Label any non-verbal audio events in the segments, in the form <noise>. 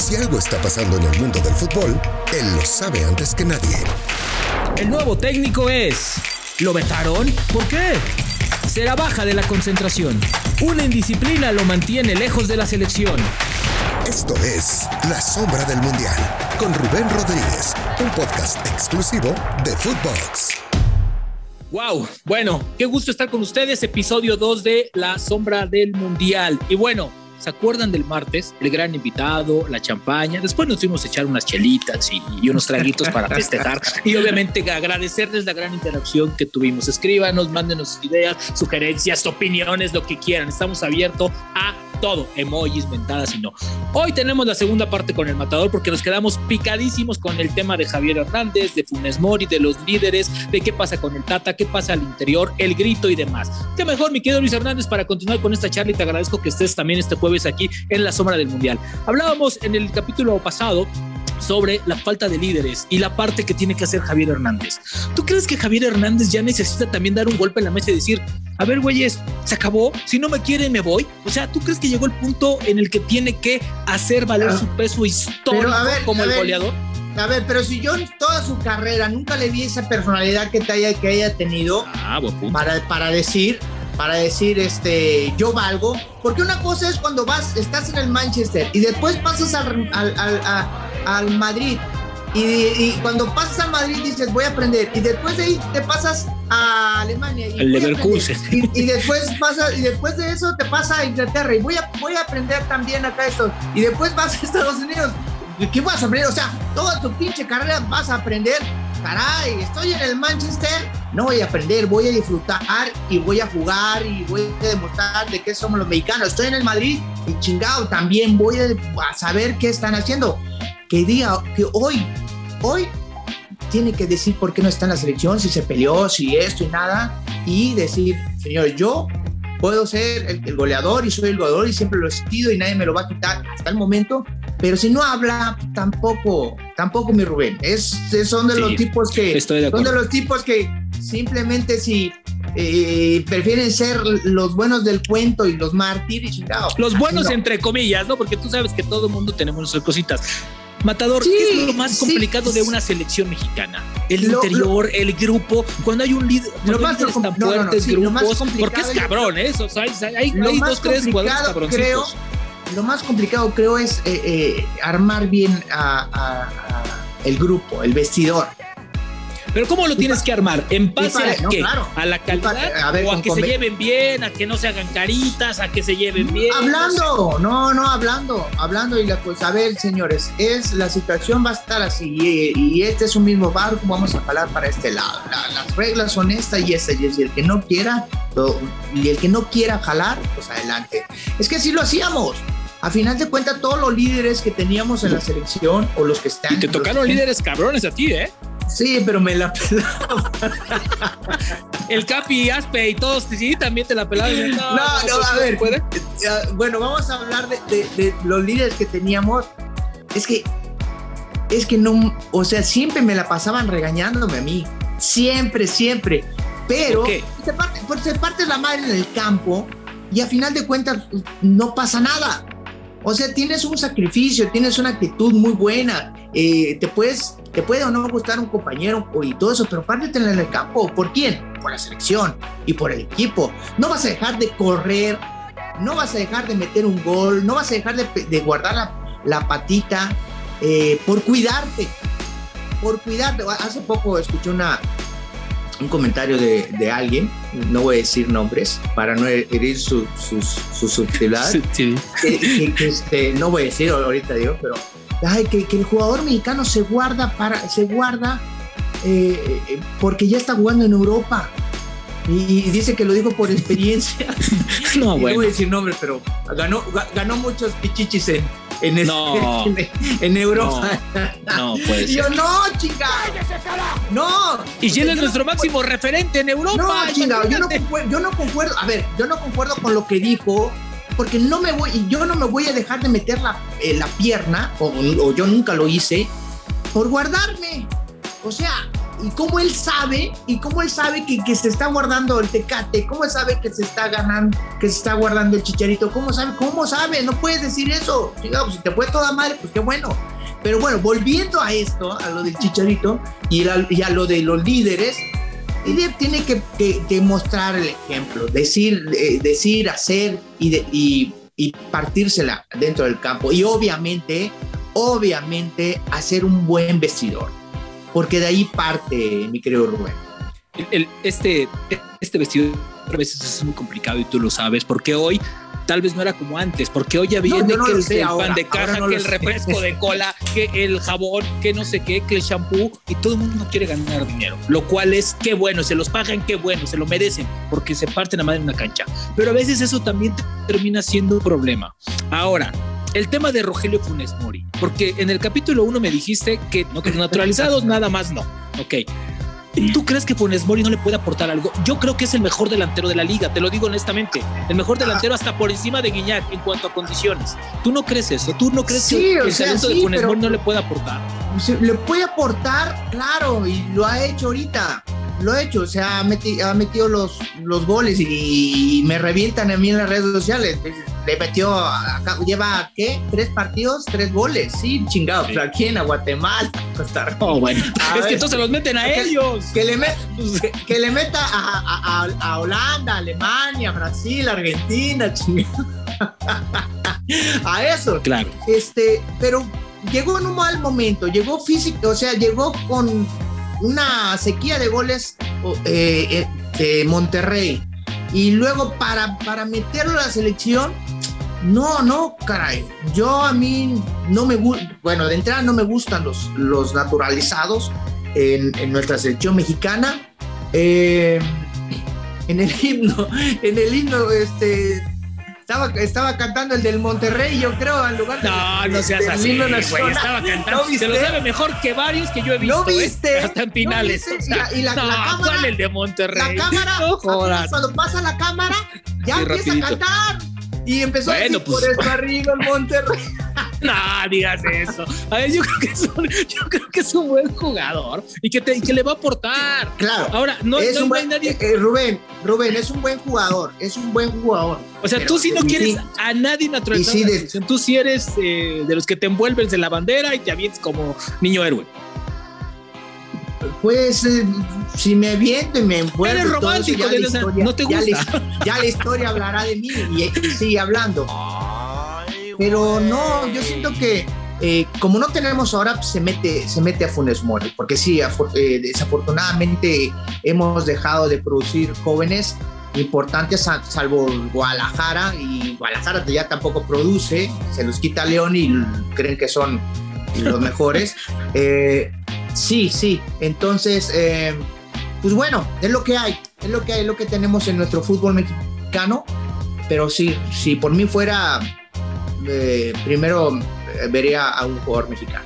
Si algo está pasando en el mundo del fútbol, él lo sabe antes que nadie. El nuevo técnico es... ¿Lo vetaron? ¿Por qué? Será baja de la concentración. Una indisciplina lo mantiene lejos de la selección. Esto es La Sombra del Mundial con Rubén Rodríguez, un podcast exclusivo de Footbox. Wow, bueno, qué gusto estar con ustedes, episodio 2 de La Sombra del Mundial. Y bueno, ¿Se acuerdan del martes? El gran invitado, la champaña. Después nos fuimos a echar unas chelitas y, unos traguitos para <laughs> festejar. Y obviamente agradecerles la gran interacción que tuvimos. Escríbanos, mándenos ideas, sugerencias, opiniones, lo que quieran. Estamos abiertos a todo, emojis, mentadas y no. Hoy tenemos la segunda parte con el matador porque nos quedamos picadísimos con el tema de Javier Hernández, de Funes Mori, de los líderes, de qué pasa con el Tata, qué pasa al interior, el grito y demás. Qué mejor, mi querido Luis Hernández, para continuar con esta charla y te agradezco que estés también este jueves aquí en la sombra del Mundial. Hablábamos en el capítulo pasado sobre la falta de líderes y la parte que tiene que hacer Javier Hernández. ¿Tú crees que Javier Hernández ya necesita también dar un golpe en la mesa y decir, a ver, güeyes, se acabó, si no me quiere, me voy? O sea, ¿tú crees que llegó el punto en el que tiene que hacer valer su peso histórico como el goleador? A ver, pero si yo en toda su carrera nunca le vi esa personalidad que, te haya, que haya tenido ah, para, para decir, para decir, este, yo valgo. Porque una cosa es cuando vas, estás en el Manchester y después pasas al, al, al, al Madrid y, cuando pasas al Madrid dices voy a aprender y después de ahí te pasas a Alemania y, Leverkusen. y, después pasa y después de eso te pasa a Inglaterra y voy a voy a aprender también acá esto. Y después vas a Estados Unidos. ¿qué vas a aprender? O sea toda tu pinche carrera vas a aprender. Caray estoy en el Manchester no voy a aprender voy a disfrutar y voy a jugar y voy a demostrar de qué somos los mexicanos. Estoy en el Madrid y chingado también voy a saber qué están haciendo que diga que hoy, hoy tiene que decir por qué no está en la selección, si se peleó, si esto y nada, y decir, señor, yo puedo ser el, goleador y soy el goleador y siempre lo he sido y nadie me lo va a quitar hasta el momento, pero si no habla, tampoco, tampoco mi Rubén, es, son de los tipos que, son de los tipos que simplemente si eh, prefieren ser los buenos del cuento y los mártires. Los buenos entre comillas, ¿no? Porque tú sabes que todo el mundo tenemos nuestras cositas. Matador, ¿qué es lo más complicado de una selección mexicana? El interior, el grupo, cuando hay un líder, lo más tan fuertes, grupos, porque es cabrón, ¿eh? O sea, hay, dos, tres jugadores creo, Lo más complicado creo es eh, eh, armar bien a, el grupo, el vestidor. Pero ¿cómo lo tienes que armar? ¿En base a qué? ¿A la calidad? ¿O a que se lleven bien? ¿A que no se hagan caritas? ¿A que se lleven bien? Hablando, no, no, hablando, hablando y la pues a ver, señores, es la situación va a estar así y, este es un mismo barco, vamos a jalar para este lado. las reglas son estas y estas, y el que no quiera, y el que no quiera jalar, pues adelante. Es que así lo hacíamos. A final de cuentas, todos los líderes que teníamos en la selección o los que están. Y te tocaron líderes cabrones a ti, ¿eh? Sí, pero me la <laughs> pelaba. el Capi, Aspe y todos, sí, también te la pelaban. No, no, a ver. ¿puede? Bueno, vamos a hablar de, los líderes que teníamos. Es que, es que no, o sea, siempre me la pasaban regañándome a mí. Siempre, siempre. Pero se parte, se parte la madre en el campo y a final de cuentas no pasa nada. O sea, tienes un sacrificio, tienes una actitud muy buena, eh, te puedes, te puede o no gustar un compañero y todo eso, pero pártetela en el campo. ¿Por quién? Por la selección y por el equipo. No vas a dejar de correr, no vas a dejar de meter un gol, no vas a dejar de, guardar la, patita eh, por cuidarte, por cuidarte. Hace poco escuché una, un comentario de, alguien, no voy a decir nombres para no herir su, su, su <laughs> este, no voy a decir ahorita digo, pero ay, que, el jugador mexicano se guarda para, se guarda eh, eh, porque ya está jugando en Europa. Y, dice que lo dijo por <laughs> experiencia. no, bueno. no voy a decir nombres, pero ganó, ganó muchos pichichis en, en, no, en, Europa. No, pues. <laughs> yo, no, chica. No. Y él es nuestro máximo referente en Europa. No, chica, yo no, concuerdo, yo no concuerdo. A ver, yo no concuerdo con lo que dijo. Porque no me voy, yo no me voy a dejar de meter la, eh, la pierna, o, o yo nunca lo hice, por guardarme. O sea, y cómo él sabe, y cómo él sabe que, que, se está guardando el tecate, cómo él sabe que se está ganando, que se está guardando el chicharito, cómo sabe, cómo sabe, no puedes decir eso. Digamos, pues, si te fue toda madre, pues qué bueno. Pero bueno, volviendo a esto, a lo del chicharito y, a lo de los líderes, líder tiene que, que, mostrar el ejemplo, decir, eh, decir hacer y, y, y partírsela dentro del campo. Y obviamente, obviamente, hacer un buen vestidor porque de ahí parte, mi querido Rubén. El, este, este vestido a veces es muy complicado y tú lo sabes, porque hoy tal vez no era como antes, porque hoy ya viene que el, pan de caja, que el refresco de <laughs> cola, que el jabón, que no sé qué, que el shampoo, y todo el mundo quiere ganar dinero, lo cual es qué bueno, se los pagan, qué bueno, se lo merecen, porque se parten a madre en una cancha. Pero a veces eso también termina siendo un problema. Ahora, el tema de Rogelio Funes Mori, porque en el capítulo 1 me dijiste que no que naturalizados, nada más no. Ok. ¿Tú crees que Funes Mori no le puede aportar algo? Yo creo que es el mejor delantero de la liga, te lo digo honestamente. El mejor delantero hasta por encima de Guiñac en cuanto a condiciones. ¿Tú no crees eso? ¿Tú no crees que el talento de Funes Mori no le puede aportar? Le puede aportar, claro, y lo ha hecho ahorita lo ha hecho, o sea, ha metido, ha metido los, los goles y, me revientan a mí en las redes sociales. Le metió, lleva, ¿qué? ¿Tres partidos? ¿Tres goles? Sí, chingado. Sí. ¿A quién? ¿A Guatemala? <laughs> Costa Rica. Oh, bueno. es que entonces los meten a ellos. Que le, <laughs> que, le meta a, a, a, Holanda, Alemania, Brasil, Argentina, chingado. <laughs> a eso. Claro. Este, pero llegó en un mal momento, llegó físico, o sea, llegó con una sequía de goles eh, eh, de Monterrey. Y luego para, para meterlo a la selección, no, no, caray. Yo a mí no me gusta, bueno, de entrada no me gustan los, los naturalizados en, en nuestra selección mexicana. Eh, en el himno, en el himno, este, estaba, estaba cantando el del Monterrey, yo creo, en lugar de. No, no seas así, güey. Estaba cantando. Se lo sabe mejor que varios que yo he visto. ¿No viste? ¿eh? Hasta en finales. ¿No viste? y la, no, la cámara, ¿Cuál el de Monterrey? La cámara, <laughs> no cuando pasa la cámara, ya sí, empieza rapidito. a cantar. Y empezó bueno, a decir, pues... por eso arriba el Monterrey. <laughs> no digas eso. A ver, yo creo, que es un, yo creo que es un buen jugador y que, te, y que le va a aportar. Claro. Ahora, no, es no un buen, hay nadie. Eh, Rubén, Rubén, es un buen jugador. Es un buen jugador. O sea, tú sí no quieres sí, a nadie naturalizado. Sí, de, tú sí eres eh, de los que te envuelves de la bandera y te avientes como niño héroe. Pues eh, si me aviento y me envuelvo. Eres romántico, todo eso, ya de la historia, no te gusta. Ya la, ya la historia hablará de mí y, y sigue hablando. Pero no, yo siento que eh, como no tenemos ahora, pues, se mete, se mete a Funes Mori, porque sí, eh, desafortunadamente hemos dejado de producir jóvenes importantes, salvo Guadalajara, y Guadalajara ya tampoco produce, se los quita León y creen que son los mejores. <laughs> Eh, sí, sí, entonces, eh, pues bueno, es lo que hay, es lo que hay, es lo que tenemos en nuestro fútbol mexicano, pero sí, si por mí fuera, eh, primero vería a un jugador mexicano.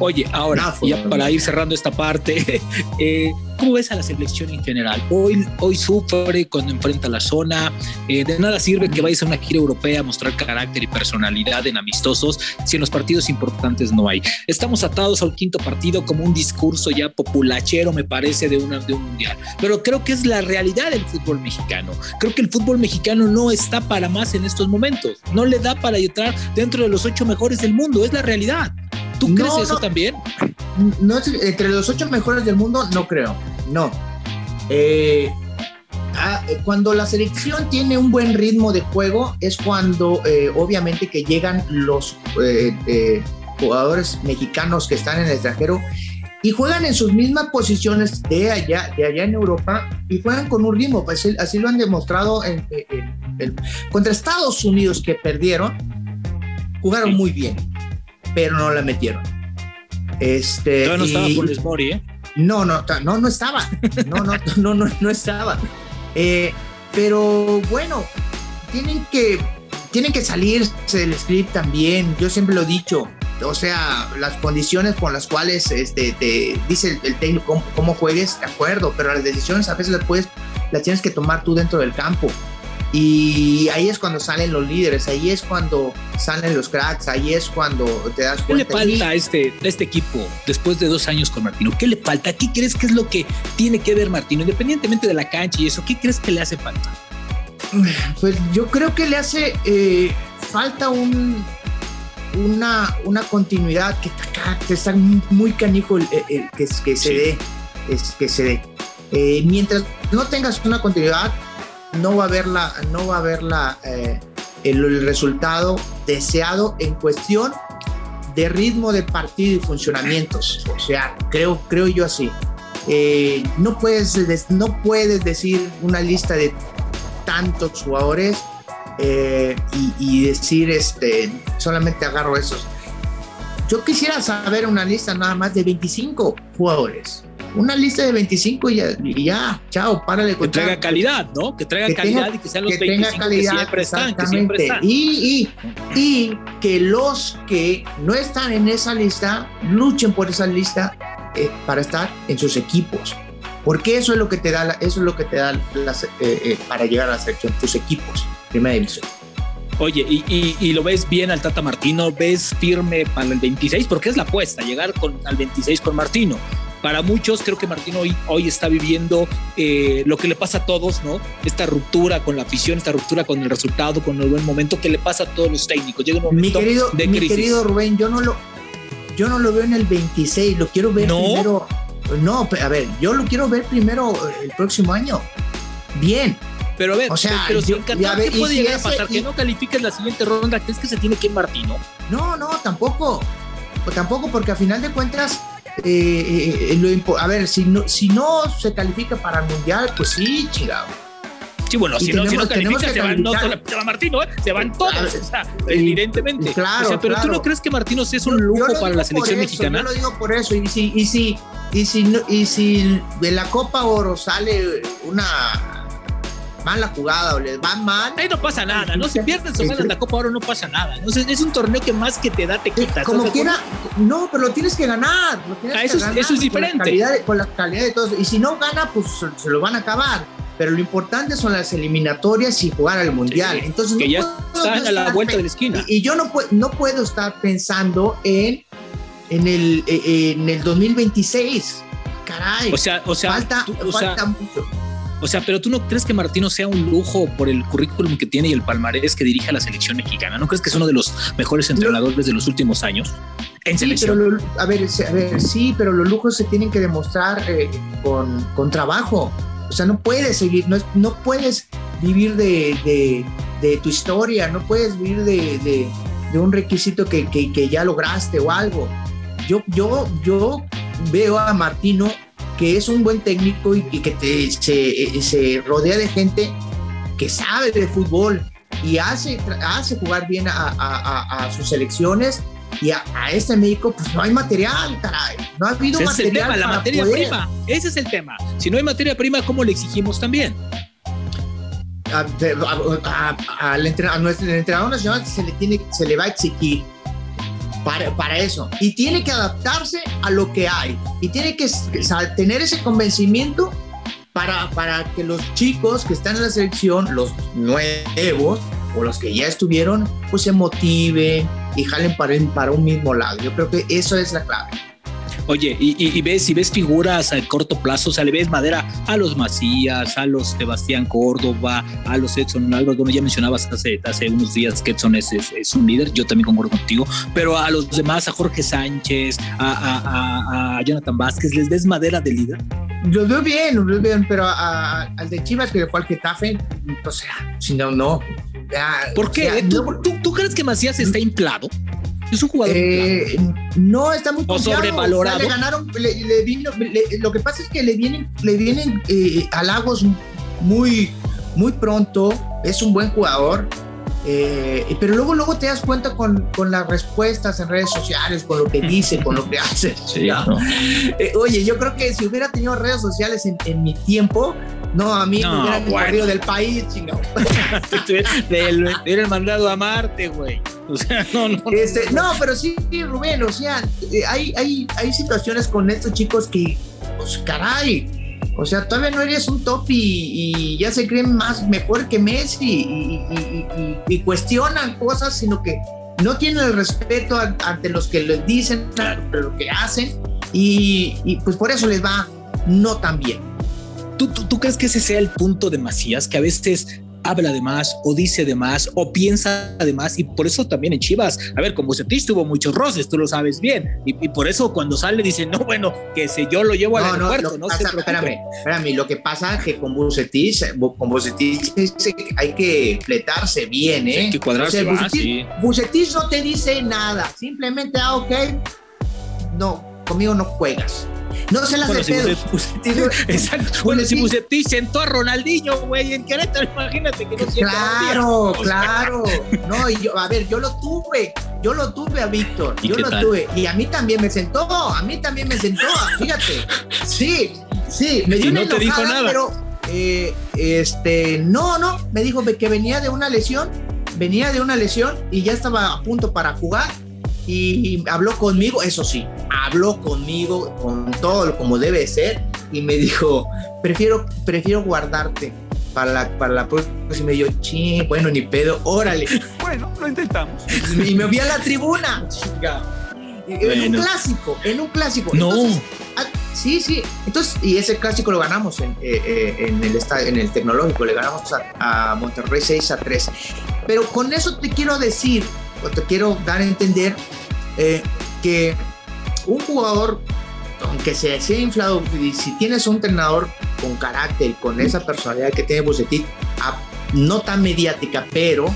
Oye, ahora, ya para ir cerrando esta parte, <laughs> eh, ¿cómo ves a la selección en general? Hoy, hoy sufre cuando enfrenta la zona, eh, de nada sirve que vayas a una gira europea a mostrar carácter y personalidad en amistosos si en los partidos importantes no hay. Estamos atados al quinto partido como un discurso ya populachero, me parece, de, una, de un mundial, pero creo que es la realidad del fútbol mexicano. Creo que el fútbol mexicano no está para más en estos momentos, no le da para entrar dentro de los ocho mejores del mundo, es la realidad. ¿Tú crees eso no, también? No, entre los ocho mejores del mundo, no creo. No. Eh, ah, cuando la selección tiene un buen ritmo de juego, es cuando eh, obviamente que llegan los eh, jugadores mexicanos que están en el extranjero y juegan en sus mismas posiciones de allá, de allá en Europa y juegan con un ritmo. Pues así lo han demostrado en, en, en, contra Estados Unidos que perdieron, jugaron muy bien pero no la metieron. Este, no, no y, estaba Funes Mori, ¿eh? No, no, no, no estaba. No, no, <laughs> no, no, no estaba. Eh, pero bueno, tienen que, tienen que salirse del script también. Yo siempre lo he dicho. O sea, las condiciones con las cuales este, te dice el, técnico cómo, cómo, juegues, de acuerdo, pero las decisiones a veces las puedes, las tienes que tomar tú dentro del campo. Y ahí es cuando salen los líderes, ahí es cuando salen los cracks, ahí es cuando te das cuenta. ¿Qué le falta a este, a este equipo después de dos años con Martino? ¿Qué le falta? ¿Qué crees que es lo que tiene que ver Martino? Independientemente de la cancha y eso, ¿qué crees que le hace falta? Pues yo creo que le hace eh, falta un, una, una continuidad que, que está muy canijo el, que, que, se dé. Es, que se dé. Eh, mientras no tengas una continuidad, no va a haber, la, no va a haber la, eh, el, resultado deseado en cuestión de ritmo de partido y funcionamientos. O sea, creo, creo yo así. Eh, no, puedes, no puedes decir una lista de tantos jugadores eh, y, y, decir, este, solamente agarro esos. Yo quisiera saber una lista nada más de 25 jugadores una lista de 25 y ya, y ya chao, párale. Que traiga calidad, ¿no? Que traiga que calidad tenga, y que sean los que 25 tenga calidad, que siempre están, que siempre están. Y, y, y, que los que no están en esa lista luchen por esa lista eh, para estar en sus equipos. Porque eso es lo que te da, eso es lo que te da eh, eh, para llegar a la selección, tus equipos, primera división. Oye, y, y, y, lo ves bien al Tata Martino, ves firme para el 26, porque es la apuesta, llegar con, al 26 con Martino para muchos creo que Martín hoy, hoy está viviendo eh, lo que le pasa a todos, ¿no? Esta ruptura con la afición, esta ruptura con el resultado, con el buen momento que le pasa a todos los técnicos. Llega un momento mi querido, de mi querido Rubén, yo no lo, yo no lo veo en el 26, lo quiero ver ¿No? primero. No, a ver, yo lo quiero ver primero el próximo año. Bien, pero a ver, o sea, pero si yo, en Qatar, ver, ¿qué puede si llegar ese, a pasar? Y, que no califiques la siguiente ronda, ¿crees que se tiene que ir Martino? No, no, tampoco. Tampoco, porque a final de cuentas, eh, eh, lo, a ver, si no, si no se califica para el mundial, pues sí, chingado. Sí, bueno, si, tenemos, no, si no califica, se van, no, se va Martino, ¿eh? se van todos, o sea, evidentemente. Claro, o sea, pero claro. tú no crees que Martino es un lujo para la selección eso, mexicana. Yo lo digo por eso, y si, y si, y si, y si de la Copa Oro sale una mala jugada o les va mal. Ahí no pasa nada, ¿no? Si pierdes o ganas la Copa Oro no pasa nada. ¿no? Es un torneo que más que te da te quita. Como quiera, no, pero lo tienes que ganar. Lo tienes ah, que eso, ganar es, eso es diferente. Con la, calidad de, con la calidad de todos. Y si no gana, pues se, lo van a acabar. Pero lo importante son las eliminatorias y jugar al mundial. Entonces, que no ya puedo, están a la vuelta de la esquina. Y, y yo no, no puedo estar pensando en, en, el, en el 2026. Caray. O sea, o sea, falta, tú, o falta sea, mucho. O sea, pero tú no crees que Martino sea un lujo por el currículum que tiene y el palmarés que dirige a la selección mexicana. ¿No crees que es uno de los mejores entrenadores de los últimos años en sí, selección? Pero lo, a, ver, a ver, sí, pero los lujos se tienen que demostrar eh, con, con, trabajo. O sea, no puedes seguir, no, no puedes vivir de, de, de, tu historia, no puedes vivir de, de, de un requisito que, que, que, ya lograste o algo. Yo, yo, yo veo a Martino que es un buen técnico y, y que te, se, se, rodea de gente que sabe de fútbol y hace, hace jugar bien a, a, a, a sus selecciones y a, este médico pues no hay material, caray. No ha habido ese material. Es el tema, la materia poder. prima. Ese es el tema. Si no hay materia prima, ¿cómo le exigimos también? al entrenador, nuestro entrenador nacional se le, tiene, se le va a exigir para, eso. Y tiene que adaptarse a lo que hay. Y tiene que tener ese convencimiento para, para que los chicos que están en la selección, los nuevos o los que ya estuvieron, pues se motiven y jalen para, para un mismo lado. Yo creo que eso es la clave. Oye, y, y, y, ves, si ves figuras a corto plazo, o sea, le ves madera a los Macías, a los Sebastián Córdoba, a los Edson Álvarez, bueno, ya mencionabas hace, hace unos días que Edson es, es, es, un líder, yo también concuerdo contigo, pero a los demás, a Jorge Sánchez, a, a, a, a Jonathan Vázquez, ¿les ves madera de líder? Los veo bien, los veo bien, pero al de Chivas que fue al Getafe, o sea, si no, no. Ya, ¿Por qué? O sea, ¿Tú, no, ¿tú, ¿Tú, crees que Macías está inflado? Es un jugador. Eh, no, está muy o sobrevalorado. O sea, le ganaron, le, le vino, le, lo que pasa es que le vienen, le vienen eh, halagos muy, muy pronto. Es un buen jugador. Eh, pero luego, luego te das cuenta con, con, las respuestas en redes sociales, con lo que dice, con lo que <laughs> hace. Sí, ¿no? oye, yo creo que si hubiera tenido redes sociales en, en mi tiempo, no, a mí no, me hubieran bueno. corrido del país, chingado. <laughs> te hubieran mandado a Marte, güey. <laughs> O sea, no, no. Este, no, pero sí, Rubén, o sea, eh, hay, hay, hay situaciones con estos chicos que, pues, caray, O sea, todavía no eres un top y, ya se creen más mejor que Messi y, cuestionan cosas, sino que no tienen el respeto ante los que les dicen lo que hacen y, pues por eso les va no tan bien. ¿Tú, tú, tú crees que ese sea el punto de Macías? Que a veces habla de más o dice de más o piensa de más y por eso también en Chivas, a ver, con Bucetich tuvo muchos roces, tú lo sabes bien y, por eso cuando sale dice, no, bueno, que si yo lo llevo al aeropuerto, no, se Espérame, espérame, lo que pasa es que con Bucetich, con Bucetich hay que fletarse bien, ¿eh? Hay que cuadrarse más, Bucetich no te dice nada, simplemente, ah, ok, no, conmigo no juegas. No se las bueno, de pedo. <laughs> exacto. Bueno, si Bucetich sentó a Ronaldinho, güey, en Querétaro, imagínate que no Claro, <laughs> claro. No, y yo, a ver, yo lo tuve. Yo lo tuve a Víctor. Yo lo tuve. Y a mí también me sentó. A mí también me sentó. Fíjate. Sí, sí. Me dio y no te dijo nada. Pero, eh, este, no, no. Me dijo que venía de una lesión. Venía de una lesión y ya estaba a punto para jugar y habló conmigo, eso sí, habló conmigo con todo como debe ser y me dijo, prefiero, prefiero guardarte para la, para la próxima. Y me dio, ching, bueno, ni pedo, órale. <laughs> Bueno, lo intentamos. Y me vi a la tribuna, chica. En un clásico, en un clásico. No. Ah, sí, sí. Entonces, y ese clásico lo ganamos en, eh, eh, en, el, en el tecnológico, le ganamos a, a Monterrey 6 a 3. Pero con eso te quiero decir te quiero dar a entender eh, que un jugador, aunque se sea inflado, si tienes un entrenador con carácter, con esa personalidad que tiene Bucetich, no tan mediática, pero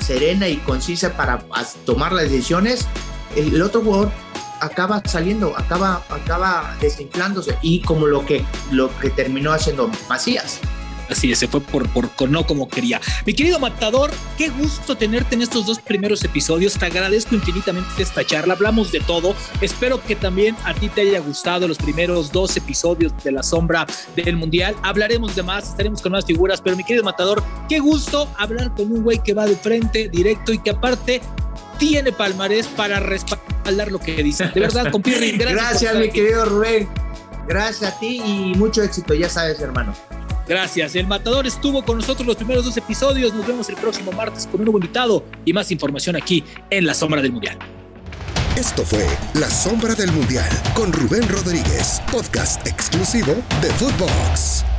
serena y concisa para tomar las decisiones, el, otro jugador acaba saliendo, acaba, acaba desinflándose y como lo que, lo que terminó haciendo Macías. Así es, se fue por, por no como quería. Mi querido Matador, qué gusto tenerte en estos dos primeros episodios. Te agradezco infinitamente esta charla. Hablamos de todo. Espero que también a ti te haya gustado los primeros dos episodios de La Sombra del Mundial. Hablaremos de más, estaremos con más figuras, pero mi querido Matador, qué gusto hablar con un güey que va de frente, directo y que aparte tiene palmarés para respaldar lo que dice. De verdad, con <laughs> gracias. Gracias, mi querido Rubén. Gracias a ti y mucho éxito, ya sabes, hermano. Gracias. El Matador estuvo con nosotros los primeros dos episodios. Nos vemos el próximo martes con un nuevo invitado y más información aquí en La Sombra del Mundial. Esto fue La Sombra del Mundial con Rubén Rodríguez, podcast exclusivo de Footbox.